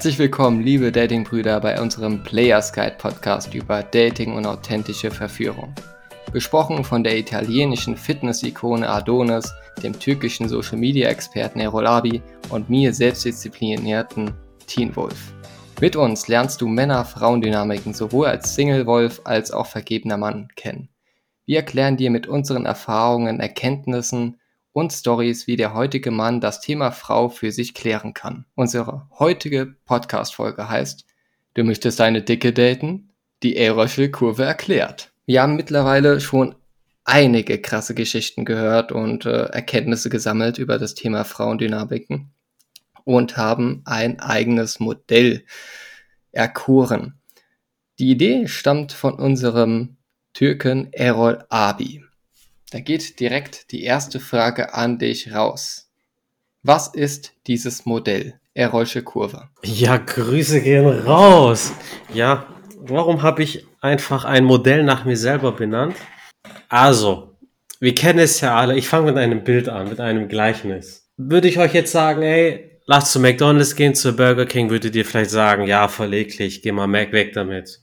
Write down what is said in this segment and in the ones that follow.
Herzlich willkommen, liebe Datingbrüder, bei unserem Players Guide Podcast über Dating und authentische Verführung. Besprochen von der italienischen Fitness-Ikone Adonis, dem türkischen Social Media Experten Erolabi und mir selbstdisziplinierten Teen Wolf. Mit uns lernst du Männer-Frauen-Dynamiken sowohl als Single-Wolf als auch vergebener Mann kennen. Wir erklären dir mit unseren Erfahrungen, Erkenntnissen und Stories, wie der heutige Mann das Thema Frau für sich klären kann. Unsere heutige Podcast-Folge heißt Du möchtest eine Dicke daten? Die Erosche Kurve erklärt. Wir haben mittlerweile schon einige krasse Geschichten gehört und äh, Erkenntnisse gesammelt über das Thema Frauendynamiken und haben ein eigenes Modell erkoren. Die Idee stammt von unserem Türken Erol Abi. Da geht direkt die erste Frage an dich raus. Was ist dieses Modell, Erolsche Kurve? Ja, Grüße gehen raus. Ja, warum habe ich einfach ein Modell nach mir selber benannt? Also, wir kennen es ja alle. Ich fange mit einem Bild an, mit einem Gleichnis. Würde ich euch jetzt sagen, ey, lass zu McDonald's gehen, zu Burger King, würdet ihr vielleicht sagen, ja, verleglich, geh mal Mac weg damit.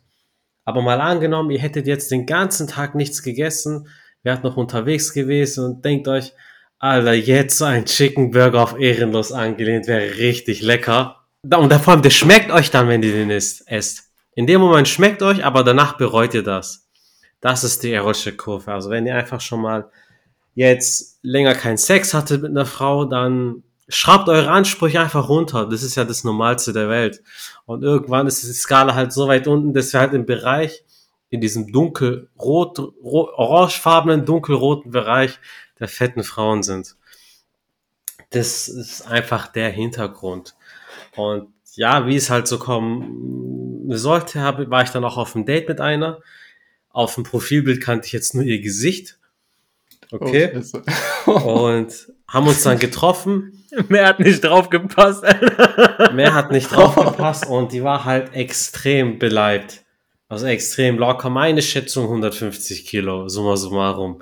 Aber mal angenommen, ihr hättet jetzt den ganzen Tag nichts gegessen, wärt noch unterwegs gewesen und denkt euch, Alter, jetzt so ein Chicken Burger auf ehrenlos angelehnt wäre richtig lecker. Und vor allem, der schmeckt euch dann, wenn ihr den esst. In dem Moment schmeckt euch, aber danach bereut ihr das. Das ist die erotische Kurve. Also wenn ihr einfach schon mal jetzt länger keinen Sex hattet mit einer Frau, dann schraubt eure Ansprüche einfach runter. Das ist ja das Normalste der Welt. Und irgendwann ist die Skala halt so weit unten, dass wir halt im Bereich in diesem dunkelrot, orangefarbenen, dunkelroten Bereich der fetten Frauen sind. Das ist einfach der Hintergrund. Und ja, wie es halt so kommen sollte, war ich dann auch auf einem Date mit einer. Auf dem Profilbild kannte ich jetzt nur ihr Gesicht. Okay. Oh, und haben uns dann getroffen. Mehr hat nicht drauf gepasst. Mehr hat nicht drauf gepasst und die war halt extrem beleibt. Also extrem locker. Meine Schätzung 150 Kilo, summa summarum.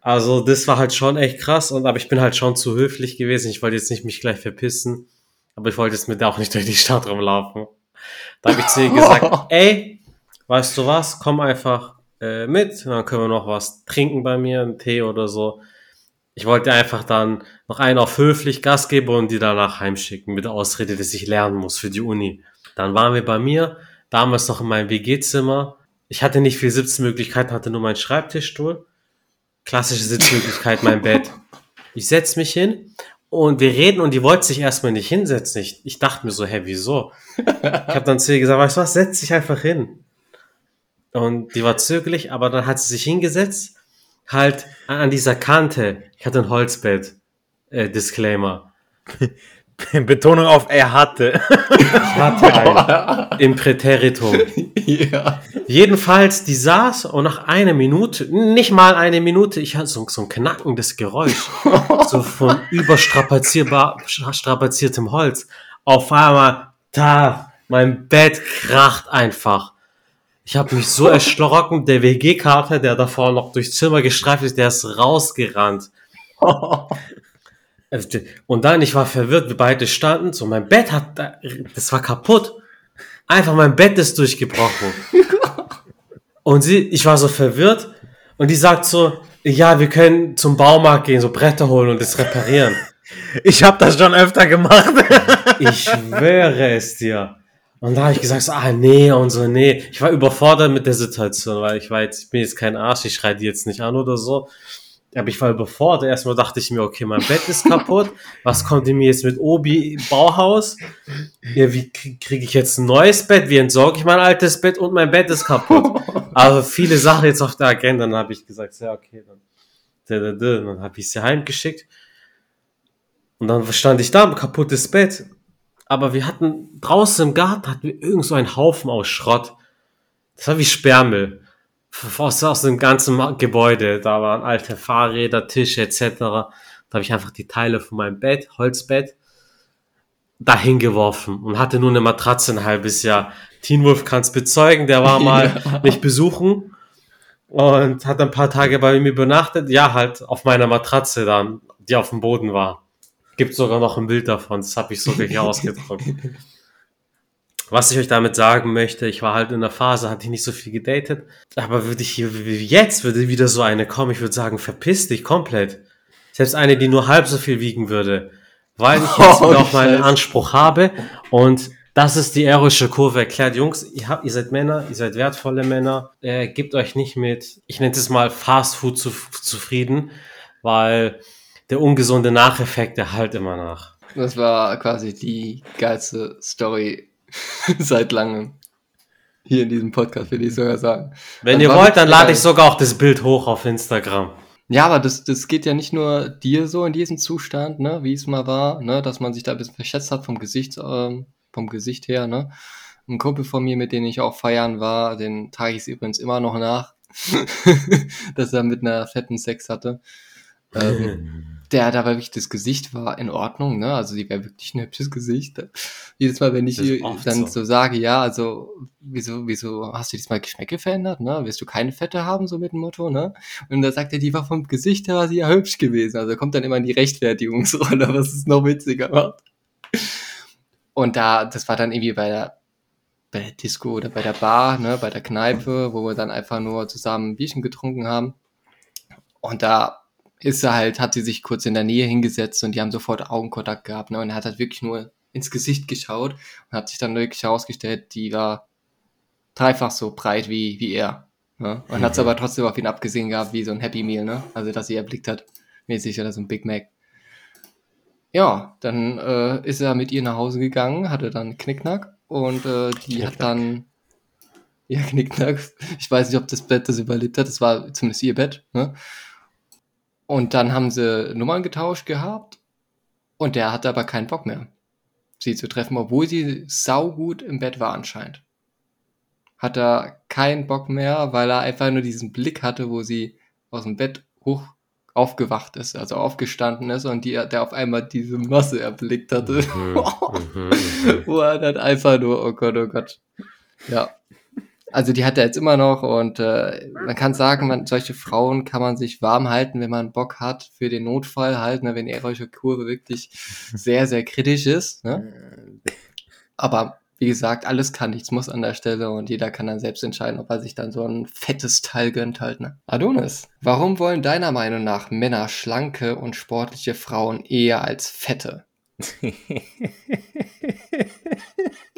Also das war halt schon echt krass und aber ich bin halt schon zu höflich gewesen. Ich wollte jetzt nicht mich gleich verpissen, aber ich wollte jetzt mit der auch nicht durch die Stadt rumlaufen. Da habe ich zu ihr gesagt, ey, weißt du was, komm einfach äh, mit, dann können wir noch was trinken bei mir, einen Tee oder so. Ich wollte einfach dann noch einen auf höflich Gas geben und die danach heimschicken mit der Ausrede, dass ich lernen muss für die Uni. Dann waren wir bei mir damals noch in meinem WG-Zimmer. Ich hatte nicht viel Sitzmöglichkeiten, hatte nur meinen Schreibtischstuhl. Klassische Sitzmöglichkeit, mein Bett. Ich setz mich hin und wir reden und die wollte sich erstmal nicht hinsetzen. Ich, ich dachte mir so, hä, wieso? Ich habe dann zu ihr gesagt, weißt du was, setz dich einfach hin. Und die war zögerlich, aber dann hat sie sich hingesetzt, halt an dieser Kante. Ich hatte ein Holzbett. Äh, Disclaimer. Betonung auf er hatte. Ich hatte ein. Im Präteritum. Ja. Jedenfalls, die saß und nach einer Minute, nicht mal eine Minute, ich hatte so, so ein knackendes Geräusch. so von überstrapaziertem Holz. Auf einmal, da, mein Bett kracht einfach. Ich habe mich so erschrocken, der WG-Karte, der davor noch durchs Zimmer gestreift ist, der ist rausgerannt. Und dann, ich war verwirrt, wir beide standen, so mein Bett hat, das war kaputt. Einfach mein Bett ist durchgebrochen. Und sie, ich war so verwirrt und die sagt so, ja, wir können zum Baumarkt gehen, so Bretter holen und das reparieren. Ich habe das schon öfter gemacht. ich schwöre es dir. Und da habe ich gesagt, so, ah nee und so, nee. Ich war überfordert mit der Situation, weil ich war jetzt, ich bin jetzt kein Arsch, ich schreie die jetzt nicht an oder so. Aber ich war überfordert. Erstmal dachte ich mir, okay, mein Bett ist kaputt. Was kommt denn mir jetzt mit Obi Bauhaus? Ja, wie kriege ich jetzt ein neues Bett? Wie entsorge ich mein altes Bett und mein Bett ist kaputt? Also viele Sachen jetzt auf der Agenda. Dann habe ich gesagt, ja, okay, dann, dann habe ich sie heimgeschickt. Und dann stand ich da, ein kaputtes Bett. Aber wir hatten draußen im Garten hatten wir irgend so einen Haufen aus Schrott. Das war wie Sperrmüll aus, aus dem ganzen Gebäude. Da waren alte Fahrräder, Tische etc. Da habe ich einfach die Teile von meinem Bett, Holzbett, dahin geworfen und hatte nur eine Matratze ein halbes Jahr. Teen Wolf kann es bezeugen, der war mal ja. mich besuchen und hat ein paar Tage bei mir übernachtet. Ja, halt auf meiner Matratze dann, die auf dem Boden war. Gibt sogar noch ein Bild davon, das habe ich sogar hier ausgedruckt. Was ich euch damit sagen möchte, ich war halt in der Phase, hatte ich nicht so viel gedatet, aber würde ich hier jetzt würde wieder so eine kommen, ich würde sagen, verpiss dich komplett. Selbst eine, die nur halb so viel wiegen würde, weil ich jetzt oh, auch meinen Anspruch habe und das ist die erische Kurve erklärt. Jungs, ihr, habt, ihr seid Männer, ihr seid wertvolle Männer. Äh, gebt euch nicht mit, ich nenne es mal Fast Food zu, zufrieden, weil der ungesunde Nacheffekt, der halt immer nach. Das war quasi die geilste Story seit langem. Hier in diesem Podcast, würde ich sogar sagen. Wenn das ihr wollt, dann lade ich sogar auch das Bild hoch auf Instagram. Ja, aber das, das geht ja nicht nur dir so in diesem Zustand, ne, wie es mal war, ne, dass man sich da ein bisschen verschätzt hat vom Gesicht, ähm, vom Gesicht her, ne. Ein Kumpel von mir, mit dem ich auch feiern war, den trage ich es übrigens immer noch nach, dass er mit einer fetten Sex hatte. Ähm, der da wirklich das Gesicht war in Ordnung, ne? Also die wäre wirklich ein hübsches Gesicht. Jedes Mal, wenn ich dann so. so. sage, ja, also wieso, wieso hast du diesmal Geschmäcke verändert, ne? Willst du keine Fette haben, so mit dem Motto, ne? Und da sagt er, die war vom Gesicht her war sie ja hübsch gewesen. Also kommt dann immer in die Rechtfertigungsrolle, was es noch witziger macht. Und da, das war dann irgendwie bei der bei der Disco oder bei der Bar, ne, bei der Kneipe, wo wir dann einfach nur zusammen ein Bierchen getrunken haben. Und da ist er halt, hat sie sich kurz in der Nähe hingesetzt und die haben sofort Augenkontakt gehabt, ne? Und er hat halt wirklich nur ins Gesicht geschaut und hat sich dann wirklich herausgestellt, die war dreifach so breit wie, wie er. Ne? Und mhm. hat es aber trotzdem auf ihn abgesehen gehabt, wie so ein Happy Meal, ne? Also dass sie erblickt hat, mäßig oder so ein Big Mac. Ja, dann äh, ist er mit ihr nach Hause gegangen, hatte dann Knickknack und äh, die Knickknack. hat dann ja, Knickknack. Ich weiß nicht, ob das Bett das überlebt hat. Das war zumindest ihr Bett. Ne? Und dann haben sie Nummern getauscht gehabt und der hatte aber keinen Bock mehr, sie zu treffen, obwohl sie saugut im Bett war anscheinend. Hat er keinen Bock mehr, weil er einfach nur diesen Blick hatte, wo sie aus dem Bett hoch aufgewacht ist, also aufgestanden ist und die, der auf einmal diese Masse erblickt hatte. Mhm, mhm, mhm. wo er dann einfach nur, oh Gott, oh Gott. Ja, also die hat er jetzt immer noch und äh, man kann sagen, man, solche Frauen kann man sich warm halten, wenn man Bock hat für den Notfall halt, ne, wenn die erotische Kurve wirklich sehr, sehr kritisch ist. Ne? Aber wie gesagt, alles kann, nichts muss an der Stelle und jeder kann dann selbst entscheiden, ob er sich dann so ein fettes Teil gönnt halt. Ne? Adonis, warum wollen deiner Meinung nach Männer schlanke und sportliche Frauen eher als fette?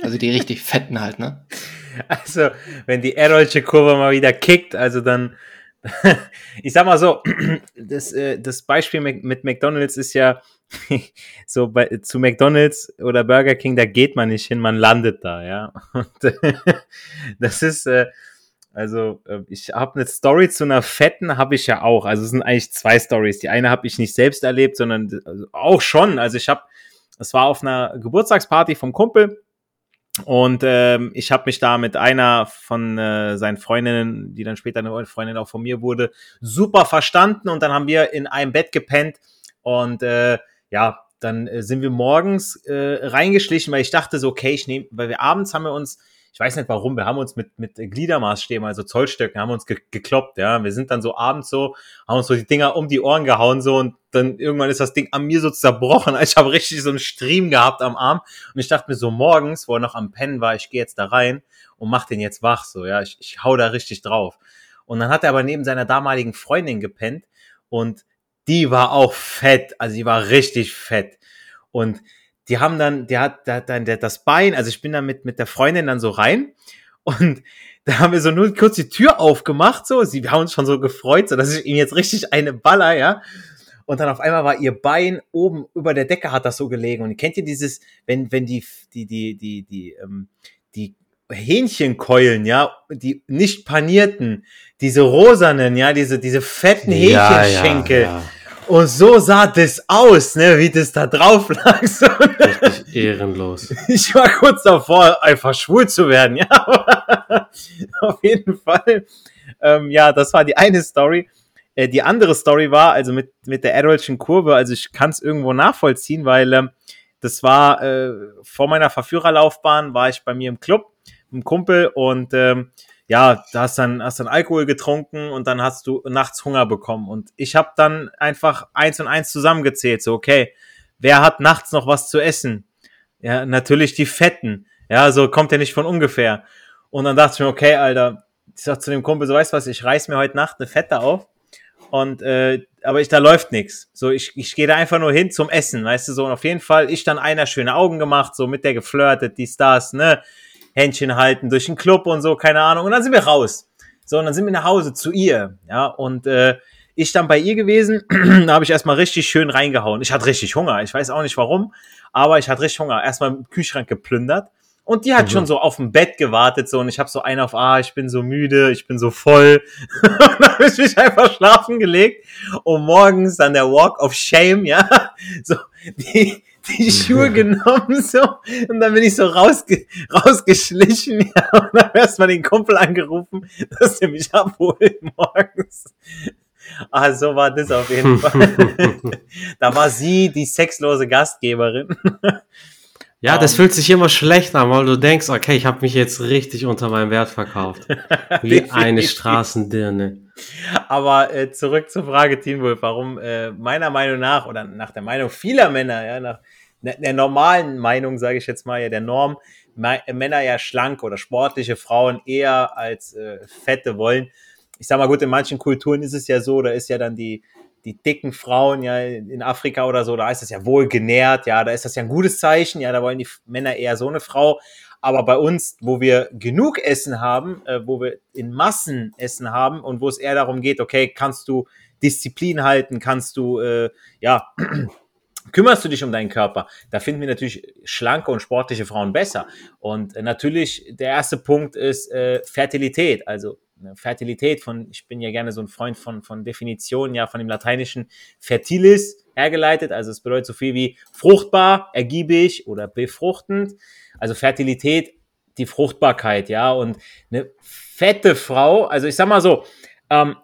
also die richtig fetten halt, ne? Also, wenn die Erolsche Kurve mal wieder kickt, also dann, ich sag mal so, das, äh, das Beispiel mit McDonalds ist ja so bei, zu McDonalds oder Burger King, da geht man nicht hin, man landet da, ja. Und das ist, äh, also äh, ich habe eine Story zu einer fetten, habe ich ja auch. Also es sind eigentlich zwei Stories. Die eine habe ich nicht selbst erlebt, sondern also auch schon. Also ich habe, es war auf einer Geburtstagsparty vom Kumpel und ähm, ich habe mich da mit einer von äh, seinen Freundinnen, die dann später eine Freundin auch von mir wurde, super verstanden. Und dann haben wir in einem Bett gepennt. Und äh, ja, dann äh, sind wir morgens äh, reingeschlichen, weil ich dachte so, okay, ich nehme, weil wir abends haben wir uns ich weiß nicht warum, wir haben uns mit, mit Gliedermaßstäben, also Zollstöcken, haben uns ge gekloppt, ja. Wir sind dann so abends so, haben uns so die Dinger um die Ohren gehauen, so, und dann irgendwann ist das Ding an mir so zerbrochen. Ich habe richtig so einen Stream gehabt am Arm. Und ich dachte mir so morgens, wo er noch am Pennen war, ich gehe jetzt da rein und mach den jetzt wach, so, ja. Ich, ich hau da richtig drauf. Und dann hat er aber neben seiner damaligen Freundin gepennt und die war auch fett, also die war richtig fett. Und die haben dann, der hat, der hat dann der, das Bein, also ich bin dann mit, mit der Freundin dann so rein und da haben wir so nur kurz die Tür aufgemacht, so, sie, haben uns schon so gefreut, so, dass ich ihm jetzt richtig eine baller, ja. Und dann auf einmal war ihr Bein oben über der Decke hat das so gelegen. Und kennt ihr dieses, wenn, wenn die, die, die, die, die, ähm, die Hähnchenkeulen, ja, die nicht panierten, diese rosanen, ja, diese, diese fetten Hähnchenschenkel. Ja, ja, ja. Und so sah das aus, ne, wie das da drauf lag. So, Richtig ehrenlos. Ich war kurz davor, einfach schwul zu werden, ja. auf jeden Fall. Ähm, ja, das war die eine Story. Äh, die andere Story war, also mit, mit der Adolfschen Kurve, also ich kann es irgendwo nachvollziehen, weil ähm, das war äh, vor meiner Verführerlaufbahn, war ich bei mir im Club, im Kumpel und ähm, ja, da hast dann, hast dann Alkohol getrunken und dann hast du nachts Hunger bekommen. Und ich habe dann einfach eins und eins zusammengezählt. So, okay, wer hat nachts noch was zu essen? Ja, natürlich die Fetten. Ja, so kommt ja nicht von ungefähr. Und dann dachte ich mir, okay, Alter, ich sag zu dem Kumpel, so weißt du was, ich reiß mir heute Nacht eine Fette auf und äh, aber ich da läuft nichts. So ich ich gehe da einfach nur hin zum Essen, weißt du so und auf jeden Fall ich dann einer schöne Augen gemacht, so mit der geflirtet, die Stars, ne? Händchen halten durch den Club und so, keine Ahnung und dann sind wir raus. So und dann sind wir nach Hause zu ihr, ja, und äh, ich dann bei ihr gewesen, da habe ich erstmal richtig schön reingehauen. Ich hatte richtig Hunger, ich weiß auch nicht warum, aber ich hatte richtig Hunger. Erstmal im Kühlschrank geplündert und die hat mhm. schon so auf dem Bett gewartet so und ich habe so einen auf, ah, ich bin so müde, ich bin so voll. und dann habe ich mich einfach schlafen gelegt und morgens dann der Walk of Shame, ja, so die, die Schuhe genommen so und dann bin ich so rausge rausgeschlichen ja, und dann erstmal den Kumpel angerufen, dass er mich abholt morgens. Ah, so war das auf jeden Fall. da war sie die sexlose Gastgeberin. Ja, das um, fühlt sich immer schlecht an, weil du denkst, okay, ich habe mich jetzt richtig unter meinem Wert verkauft. Wie eine Straßendirne. Aber äh, zurück zur Frage, Teen Wolf, warum äh, meiner Meinung nach oder nach der Meinung vieler Männer, ja, nach der normalen Meinung, sage ich jetzt mal, ja, der Norm, Männer ja schlank oder sportliche Frauen eher als äh, fette wollen. Ich sag mal gut, in manchen Kulturen ist es ja so, da ist ja dann die die dicken Frauen ja in Afrika oder so, da ist das ja wohl genährt, ja, da ist das ja ein gutes Zeichen, ja, da wollen die Männer eher so eine Frau. Aber bei uns, wo wir genug Essen haben, äh, wo wir in Massen Essen haben und wo es eher darum geht, okay, kannst du Disziplin halten, kannst du, äh, ja, kümmerst du dich um deinen Körper? Da finden wir natürlich schlanke und sportliche Frauen besser. Und äh, natürlich, der erste Punkt ist äh, Fertilität. Also Fertilität von, ich bin ja gerne so ein Freund von, von Definitionen, ja, von dem lateinischen fertilis hergeleitet. Also es bedeutet so viel wie fruchtbar, ergiebig oder befruchtend. Also Fertilität, die Fruchtbarkeit, ja. Und eine fette Frau, also ich sag mal so, ähm,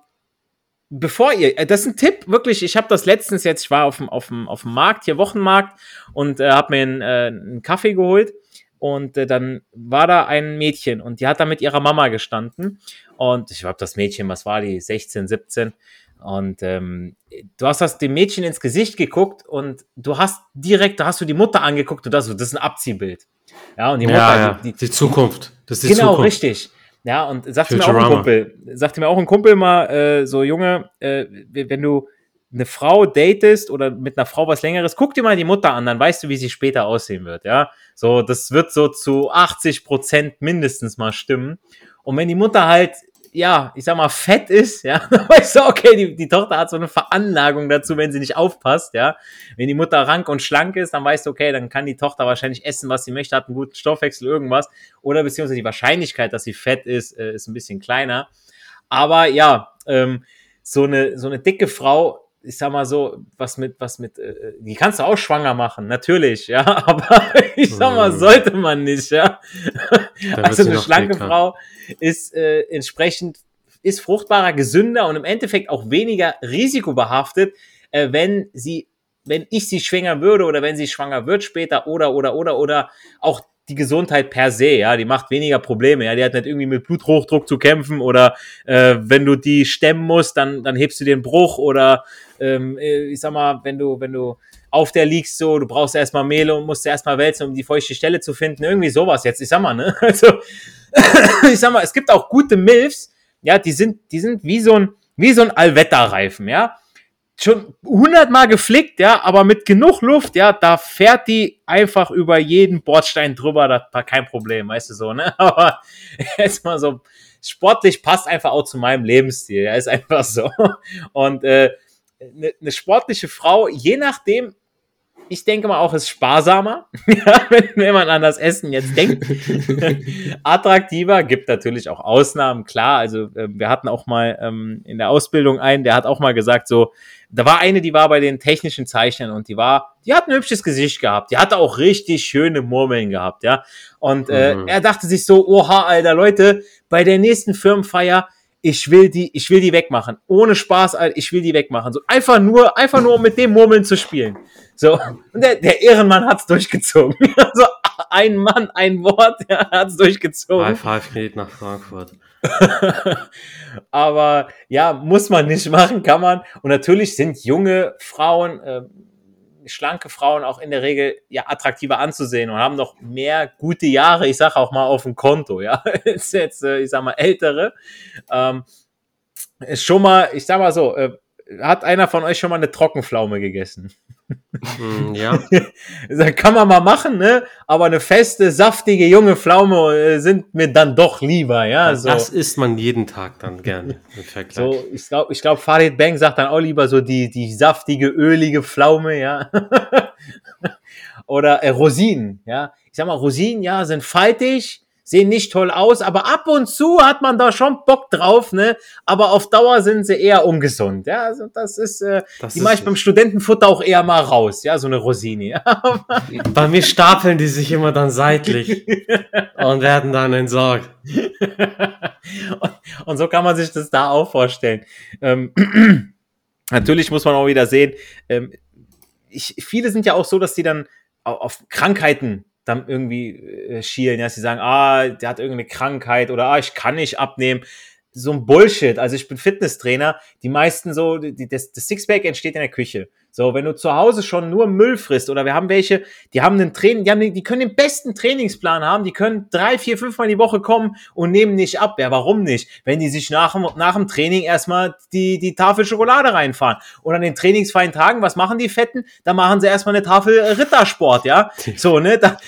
bevor ihr, äh, das ist ein Tipp, wirklich, ich habe das letztens jetzt, ich war auf dem, auf dem, auf dem Markt, hier Wochenmarkt und äh, habe mir einen, äh, einen Kaffee geholt und äh, dann war da ein Mädchen und die hat da mit ihrer Mama gestanden und ich glaube, das Mädchen, was war die, 16, 17. Und ähm, du hast das dem Mädchen ins Gesicht geguckt und du hast direkt, da hast du die Mutter angeguckt und das, das ist ein Abziehbild. Ja, und die Mutter, ja, ja. Die, die, die, Zukunft. Das ist die genau, Zukunft. richtig. Ja, und sagte mir auch ein Kumpel, sagte mir auch ein Kumpel mal, äh, so Junge, äh, wenn du eine Frau datest oder mit einer Frau was längeres, guck dir mal die Mutter an, dann weißt du, wie sie später aussehen wird, ja. So, das wird so zu 80 Prozent mindestens mal stimmen. Und wenn die Mutter halt ja, ich sag mal, fett ist, ja, dann weißt du, okay, die, die Tochter hat so eine Veranlagung dazu, wenn sie nicht aufpasst, ja. Wenn die Mutter rank und schlank ist, dann weißt du, okay, dann kann die Tochter wahrscheinlich essen, was sie möchte, hat einen guten Stoffwechsel, irgendwas. Oder beziehungsweise die Wahrscheinlichkeit, dass sie fett ist, äh, ist ein bisschen kleiner. Aber ja, ähm, so eine, so eine dicke Frau ich sag mal so, was mit, was mit, äh, die kannst du auch schwanger machen, natürlich, ja, aber ich sag mal, mhm. sollte man nicht, ja. Also eine schlanke dicker. Frau ist äh, entsprechend, ist fruchtbarer, gesünder und im Endeffekt auch weniger risikobehaftet, äh, wenn sie, wenn ich sie schwängern würde oder wenn sie schwanger wird später oder, oder, oder, oder auch die Gesundheit per se, ja, die macht weniger Probleme, ja, die hat nicht irgendwie mit Bluthochdruck zu kämpfen oder äh, wenn du die stemmen musst, dann, dann hebst du den Bruch oder ähm, äh, ich sag mal, wenn du, wenn du auf der liegst so, du brauchst erstmal Mehl und musst erstmal wälzen, um die feuchte Stelle zu finden, irgendwie sowas jetzt, ich sag mal, ne, also ich sag mal, es gibt auch gute Milfs, ja, die sind, die sind wie so ein, wie so ein Allwetterreifen, ja, schon hundertmal geflickt, ja, aber mit genug Luft, ja, da fährt die einfach über jeden Bordstein drüber, das war kein Problem, weißt du so, ne? Aber jetzt mal so, sportlich passt einfach auch zu meinem Lebensstil, ja, ist einfach so. Und äh, eine ne sportliche Frau, je nachdem, ich denke mal auch, ist sparsamer, wenn, wenn man an das Essen jetzt denkt. Attraktiver, gibt natürlich auch Ausnahmen, klar. Also äh, wir hatten auch mal ähm, in der Ausbildung einen, der hat auch mal gesagt, so, da war eine, die war bei den technischen Zeichnern und die war, die hat ein hübsches Gesicht gehabt, die hatte auch richtig schöne Murmeln gehabt, ja. Und äh, mhm. er dachte sich so, oha, Alter, Leute, bei der nächsten Firmenfeier, ich will die, ich will die wegmachen. Ohne Spaß, ich will die wegmachen. So einfach nur, einfach nur um mit dem Murmeln zu spielen. So, und der, der Ehrenmann hat's durchgezogen. so, ein Mann, ein Wort, er hat's durchgezogen. High Five geht nach Frankfurt. Aber ja, muss man nicht machen, kann man. Und natürlich sind junge Frauen, äh, schlanke Frauen auch in der Regel ja attraktiver anzusehen und haben noch mehr gute Jahre, ich sage auch mal auf dem Konto, ja, ist jetzt, äh, ich sag mal, ältere. Ähm, ist schon mal, ich sag mal so, äh, hat einer von euch schon mal eine Trockenpflaume gegessen? Mm, ja. Das kann man mal machen, ne? Aber eine feste, saftige, junge Pflaume äh, sind mir dann doch lieber, ja. So. Das isst man jeden Tag dann gerne. So, ich glaube, ich glaub, Farid Bang sagt dann auch lieber so die, die saftige, ölige Pflaume, ja. Oder äh, Rosinen, ja. Ich sag mal, Rosinen, ja, sind faltig, sehen nicht toll aus, aber ab und zu hat man da schon Bock drauf, ne? Aber auf Dauer sind sie eher ungesund, ja. Also das ist, äh, Das die mache ich beim. Studentenfutter auch eher mal raus, ja, so eine Rosine, ja. Bei mir stapeln die sich immer dann seitlich und werden dann entsorgt. und, und so kann man sich das da auch vorstellen. Ähm, natürlich muss man auch wieder sehen, ähm, ich, viele sind ja auch so, dass die dann au- auf Krankheiten dann irgendwie äh, schielen, dass sie sagen, ah, der hat irgendeine Krankheit oder ah, ich kann nicht abnehmen. So ein Bullshit. Also ich bin Fitnesstrainer. Die meisten so, die, das, das Sixpack entsteht in der Küche. So, wenn du zu Hause schon nur Müll frisst oder wir haben welche, die haben einen Training, die haben, die können den besten Trainingsplan haben, die können drei, vier, fünfmal die Woche kommen und nehmen nicht ab. Ja, warum nicht? Wenn die sich nach, dem- nach dem Training erstmal die, die Tafel Schokolade reinfahren. Und an den trainingsfreien Tagen, was machen die Fetten? Da machen sie erstmal eine Tafel Rittersport, ja? So, ne? Da,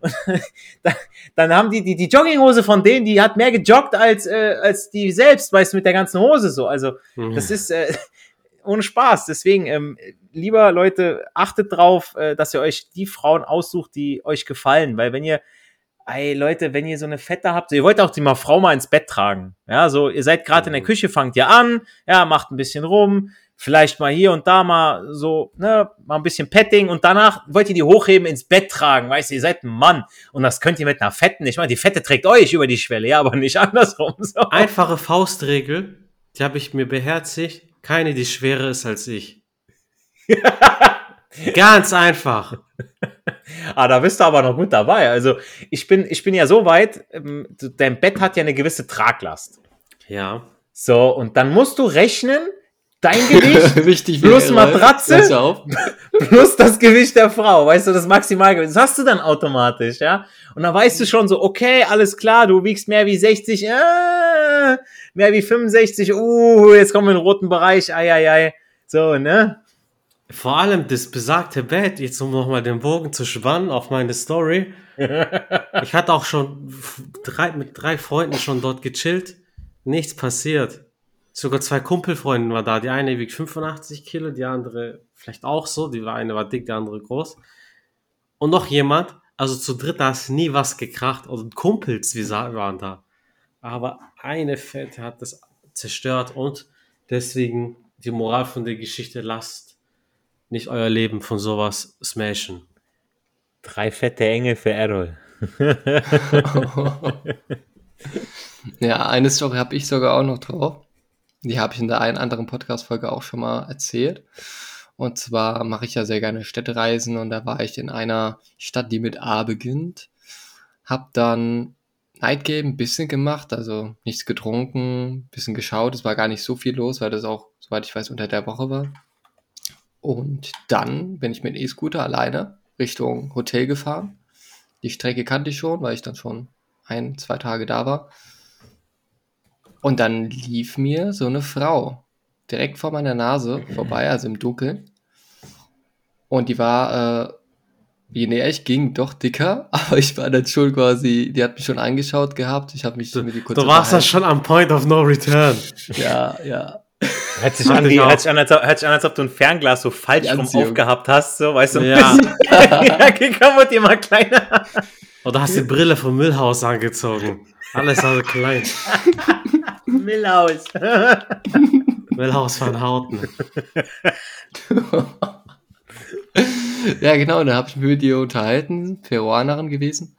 da, dann haben die, die, die Jogginghose von denen, die hat mehr gejoggt als, äh, als die selbst, weißt du, mit der ganzen Hose so. Also, das ist äh, ohne Spaß. Deswegen, ähm, lieber Leute, achtet drauf, äh, dass ihr euch die Frauen aussucht, die euch gefallen. Weil wenn ihr, ey Leute, wenn ihr so eine Fette habt, ihr wollt auch die mal Frau mal ins Bett tragen. Ja, so, ihr seid gerade in der Mhm. Küche, fangt ihr an, ja, macht ein bisschen rum, vielleicht mal hier und da mal so, ne, mal ein bisschen Petting und danach wollt ihr die hochheben, ins Bett tragen, weißt du, ihr seid ein Mann und das könnt ihr mit einer Fetten nicht machen. Die Fette trägt euch über die Schwelle, ja, aber nicht andersrum. So. Einfache Faustregel, die habe ich mir beherzigt. Keine, die schwerer ist als ich. Ganz einfach. Ah, da bist du aber noch gut dabei. Also ich bin, ich bin ja so weit, ähm, dein Bett hat ja eine gewisse Traglast. Ja. So, und dann musst du rechnen, dein Gewicht Wichtig Plus wäre, Matratze? Plus das Gewicht der Frau, weißt du, das Maximalgewicht. Das hast du dann automatisch, ja. Und dann weißt du schon so, okay, alles klar, du wiegst mehr wie 60, äh, mehr wie 65, uh, jetzt kommen wir in den roten Bereich, ei, ei, ei. So, ne? Vor allem das besagte Bett, jetzt um nochmal den Bogen zu spannen auf meine Story. Ich hatte auch schon drei, mit drei Freunden schon dort gechillt. Nichts passiert. Sogar zwei Kumpelfreunden war da. Die eine wiegt 85 Kilo, die andere vielleicht auch so. Die eine war dick, die andere groß. Und noch jemand. Also zu dritt, da ist nie was gekracht. Und Kumpels, wie waren da. Aber eine Fette hat das zerstört und deswegen die Moral von der Geschichte lasst nicht euer Leben von sowas smashen. Drei fette Engel für Errol. Ja, eine Story habe ich sogar auch noch drauf. Die habe ich in der einen anderen Podcast-Folge auch schon mal erzählt. Und zwar mache ich ja sehr gerne Städtereisen und da war ich in einer Stadt, die mit A beginnt. Hab dann Nightgame ein bisschen gemacht, also nichts getrunken, bisschen geschaut. Es war gar nicht so viel los, weil das auch, soweit ich weiß, unter der Woche war. Und dann bin ich mit dem E-Scooter alleine Richtung Hotel gefahren. Die Strecke kannte ich schon, weil ich dann schon ein, zwei Tage da war. Und dann lief mir so eine Frau direkt vor meiner Nase vorbei, also im Dunkeln. Und die war, äh, je näher ich ging, doch dicker, aber ich war dann schon quasi, die hat mich schon angeschaut gehabt. Ich habe mich mit ihr kurz Du warst ja schon am Point of No Return. Ja, ja. Hört sich, an, wie, hört, sich an, als, ob- hört sich an, als ob du ein Fernglas so falsch Die rum aufgehabt hast, so, weißt du? Ja. ja, geh kaputt, immer kleiner. Oder hast die Brille vom Müllhaus angezogen. Alles also klein. Millhaus. Müllhaus van Houten. ja, genau, da habe ich mich mit ihr unterhalten, Peruanerin gewesen.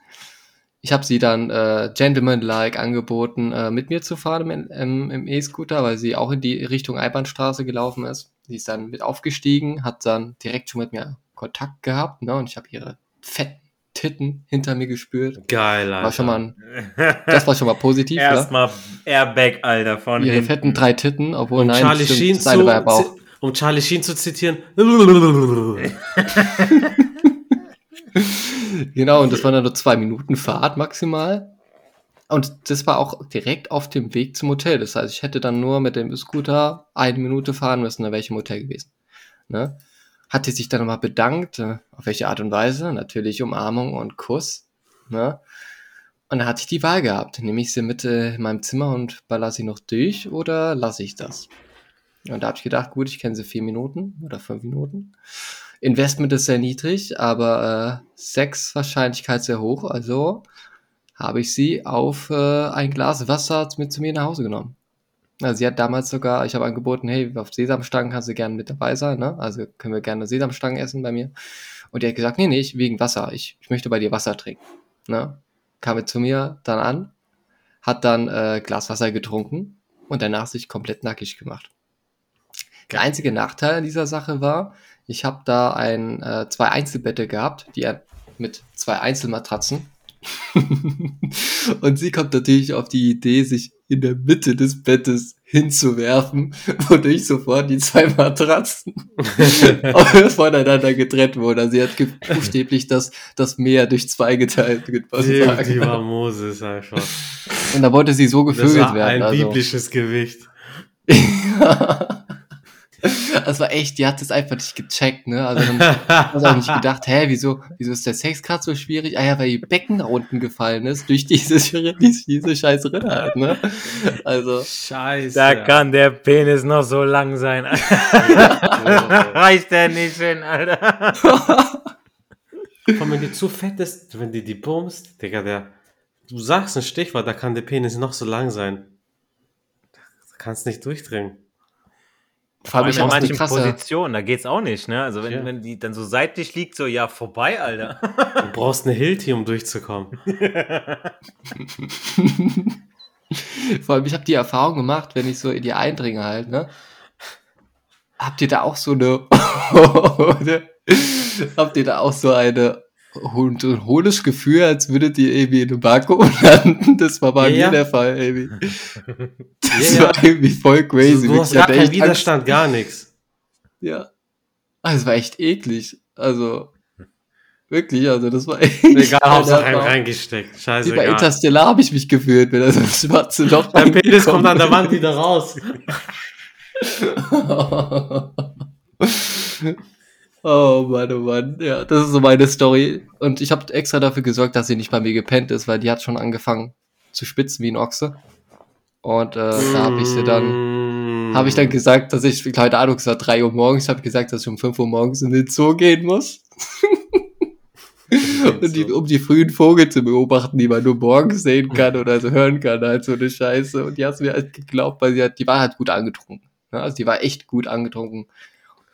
Ich habe sie dann äh, gentleman-like angeboten, äh, mit mir zu fahren im, im, im E-Scooter, weil sie auch in die Richtung Einbahnstraße gelaufen ist. Sie ist dann mit aufgestiegen, hat dann direkt schon mit mir Kontakt gehabt, ne? Und ich habe ihre fetten Titten hinter mir gespürt. Geil, Alter. War schon mal ein, das war schon mal positiv, ja. Erstmal Airbag, Alter, von Ihre hinten. fetten drei Titten, obwohl Und nein, Charlie stimmt, Sheen zu. Um Charlie Sheen zu zitieren. Genau, und das waren dann nur zwei Minuten Fahrt maximal. Und das war auch direkt auf dem Weg zum Hotel. Das heißt, ich hätte dann nur mit dem Scooter eine Minute fahren müssen, dann wäre ich im Hotel gewesen. Ne? Hatte sich dann nochmal bedankt, äh, auf welche Art und Weise? Natürlich Umarmung und Kuss. Ne? Und dann hatte ich die Wahl gehabt. Nehme ich sie mit äh, in meinem Zimmer und baller sie noch durch oder lasse ich das? Und da habe ich gedacht, gut, ich kenne sie vier Minuten oder fünf Minuten. Investment ist sehr niedrig, aber äh, Sexwahrscheinlichkeit sehr hoch. Also habe ich sie auf äh, ein Glas Wasser mit zu mir nach Hause genommen. Also sie hat damals sogar, ich habe angeboten, hey, auf Sesamstangen kannst du gerne mit dabei sein, ne? Also können wir gerne Sesamstangen essen bei mir. Und die hat gesagt, nee, nee, ich, wegen Wasser. Ich, ich möchte bei dir Wasser trinken. Ne? Kam mit zu mir dann an, hat dann äh, Glas Wasser getrunken und danach sich komplett nackig gemacht. Der einzige Nachteil an dieser Sache war, ich habe da ein, äh, zwei Einzelbette gehabt, die mit zwei Einzelmatratzen und sie kommt natürlich auf die Idee, sich in der Mitte des Bettes hinzuwerfen, wodurch sofort die zwei Matratzen voneinander getrennt wurden. Also sie hat buchstäblich das, das Meer durch zwei geteilt. Die, die war Moses einfach. Und da wollte sie so gevögelt war werden. Ein also. biblisches Gewicht. Das war echt, die hat das einfach nicht gecheckt, ne? Also dann hat auch nicht gedacht, hä, wieso, wieso ist der Sex gerade so schwierig? Ah ja, weil ihr Becken nach unten gefallen ist durch diese, diese, scheiß Rinne halt, ne? Also. Scheiße. Da kann der Penis noch so lang sein. Reicht der nicht hin, Alter. Komm, wenn die zu fett ist, wenn die die bumst, Digga, der, du sagst ein Stichwort, da kann der Penis noch so lang sein. Da kannst nicht durchdringen. Vor allem, in manchen Positionen, da geht's auch nicht, ne? Also wenn, Ja. wenn die dann so seitlich liegt, so ja, vorbei, Alter. Du brauchst eine Hilti, um durchzukommen. Vor allem, ich habe die Erfahrung gemacht, wenn ich so in die eindringe halt, ne? Habt ihr da auch so eine, habt ihr da auch so eine, und ein hohles Gefühl, als würdet ihr irgendwie in einem Vakuum landen? Das war bei Ja, mir ja. der Fall, irgendwie. Das Ja, war irgendwie voll crazy. du hast Ich gar keinen echt Angst. Widerstand, gar nichts. Ja. Also, es war echt eklig. Also, wirklich, also, das war echt. Egal, Hauptsache rein, reingesteckt. Wie Scheiße, bei Interstellar habe ich mich gefühlt, wenn da so ein schwarze Loch Dein Penis kommt an der Wand wieder raus. Oh Mann, oh Mann. Ja, das ist so meine Story. Und ich habe extra dafür gesorgt, dass sie nicht bei mir gepennt ist, weil die hat schon angefangen zu spitzen wie ein Ochse. Und äh, da habe ich sie dann, Mm. habe ich dann gesagt, dass ich, keine Ahnung, es war 3 Uhr morgens, habe gesagt, dass ich um 5 Uhr morgens in den Zoo gehen muss. Und die, um die frühen Vogel zu beobachten, die man nur morgens sehen kann oder so hören kann, halt so eine Scheiße. Und die hat mir halt geglaubt, weil sie hat, die war halt gut angetrunken. Ne? Also die war echt gut angetrunken.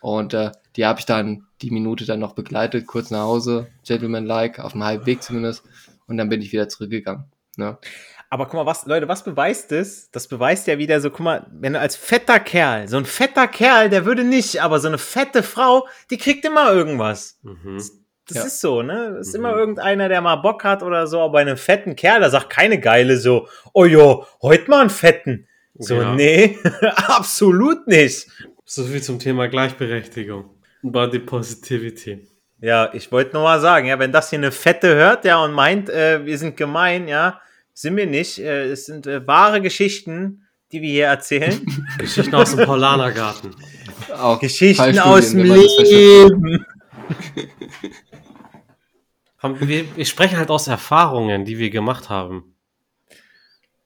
Und äh, die habe ich dann die Minute dann noch begleitet, kurz nach Hause, Gentleman-like, auf dem halben Weg zumindest. Und dann bin ich wieder zurückgegangen. Ne? Aber guck mal, was, Leute, was beweist das? Das beweist ja wieder so, guck mal, wenn du als fetter Kerl, so ein fetter Kerl, der würde nicht, aber so eine fette Frau, die kriegt immer irgendwas. Mhm. Das Ja. ist so, ne? Das ist Mhm. immer irgendeiner, der mal Bock hat oder so, aber bei einem fetten Kerl, da sagt keine Geile so, oh jo, heute mal einen fetten. So, Ja. nee, absolut nicht. So viel zum Thema Gleichberechtigung. Body Positivity. Ja, ich wollte nur mal sagen, ja, wenn das hier eine Fette hört, ja, und meint, äh, wir sind gemein, ja, sind wir nicht. Äh, es sind äh, wahre Geschichten, die wir hier erzählen. Geschichten aus dem Paulanergarten. Auch Geschichten aus dem. Leben. Wir, wir sprechen halt aus Erfahrungen, die wir gemacht haben.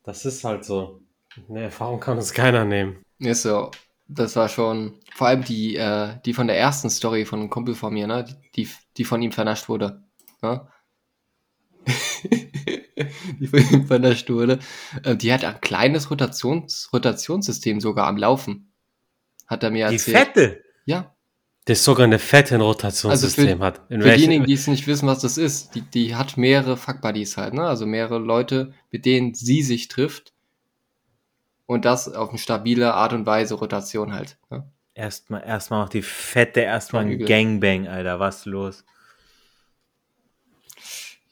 Das ist halt so. Eine Erfahrung kann uns keiner nehmen. Ist so. Das war schon, vor allem die, äh, die von der ersten Story von einem Kumpel von mir, ne? Die, die von ihm vernascht wurde. Ne? die von ihm vernascht wurde. Äh, die hat ein kleines Rotations Rotationssystem sogar am Laufen. Hat er mir Die erzählt. Fette. Ja. Das sogar eine fette ein Rotationssystem Also hat. In Für welchen- diejenigen, die es nicht wissen, was das ist, die, die hat mehrere Fuckbuddies halt, ne? Also mehrere Leute, mit denen sie sich trifft. Und das auf eine stabile Art und Weise Rotation halt. Ne? Erstmal, erstmal noch die Fette, erstmal ein. Gangbang, Alter, was los?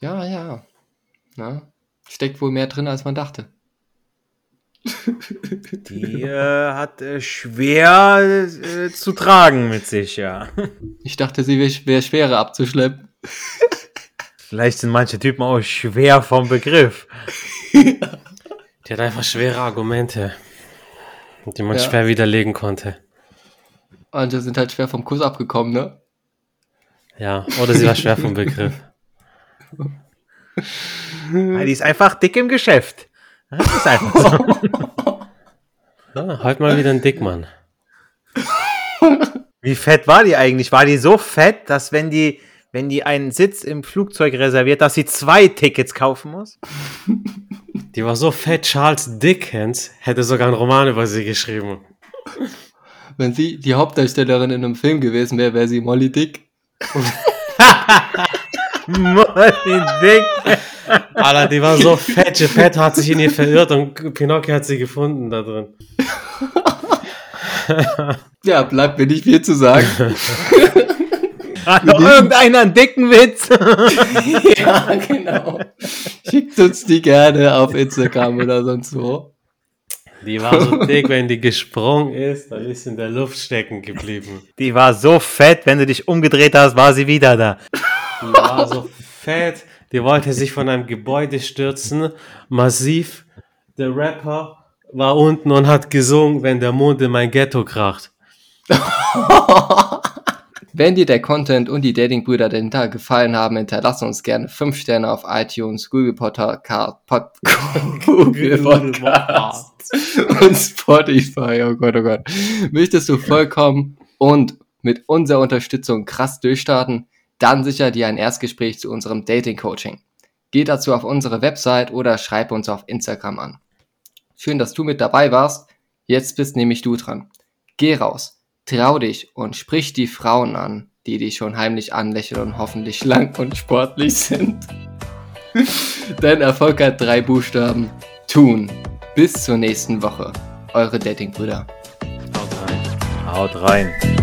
Ja, ja. Na, steckt wohl mehr drin, als man dachte. Die äh, hat äh, schwer äh, zu tragen mit sich, ja. Ich dachte, sie wäre wär schwerer abzuschleppen. Vielleicht sind manche Typen auch schwer vom Begriff. Die hat einfach schwere Argumente, die man Ja. schwer widerlegen konnte. Manche sind halt schwer vom Kuss abgekommen, ne? Ja, oder sie war schwer vom Begriff. Ja, die ist einfach dick im Geschäft. Das ist einfach so. Ja, halt mal wieder ein Dickmann. Wie fett war die eigentlich? War die so fett, dass wenn die, wenn die einen Sitz im Flugzeug reserviert, dass sie zwei Tickets kaufen muss? Die war so fett, Charles Dickens hätte sogar einen Roman über sie geschrieben. Wenn sie die Hauptdarstellerin in einem Film gewesen wäre, wäre sie Molly Dick. Molly Dick. Alter, die war so fett, Geppetto hat sich in ihr verirrt und Pinocchio hat sie gefunden da drin. Ja, bleibt mir nicht viel zu sagen. Hat noch irgendeiner einen dicken Witz? ja, genau. Schickt uns die gerne auf Instagram oder sonst wo. Die war so dick, wenn die gesprungen ist, dann ist sie in der Luft stecken geblieben. Die war so fett, wenn du dich umgedreht hast, war sie wieder da. Die war so fett, die wollte sich von einem Gebäude stürzen, massiv. Der Rapper war unten und hat gesungen, wenn der Mond in mein Ghetto kracht. Wenn dir der Content und die Datingbrüder dahinter gefallen haben, hinterlasse uns gerne 5 Sterne auf iTunes, Google Podcast, Pod, Google Podcast und Spotify. Oh Gott, oh Gott. Möchtest du vollkommen und mit unserer Unterstützung krass durchstarten? Dann sicher dir ein Erstgespräch zu unserem Dating-Coaching. Geh dazu auf unsere Website oder schreib uns auf Instagram an. Schön, dass du mit dabei warst. Jetzt bist nämlich du dran. Geh raus, trau dich und sprich die Frauen an, die dich schon heimlich anlächeln und hoffentlich schlank und sportlich sind. Dein Erfolg hat drei Buchstaben. Tun. Bis zur nächsten Woche. Eure Datingbrüder. Haut rein. Haut rein.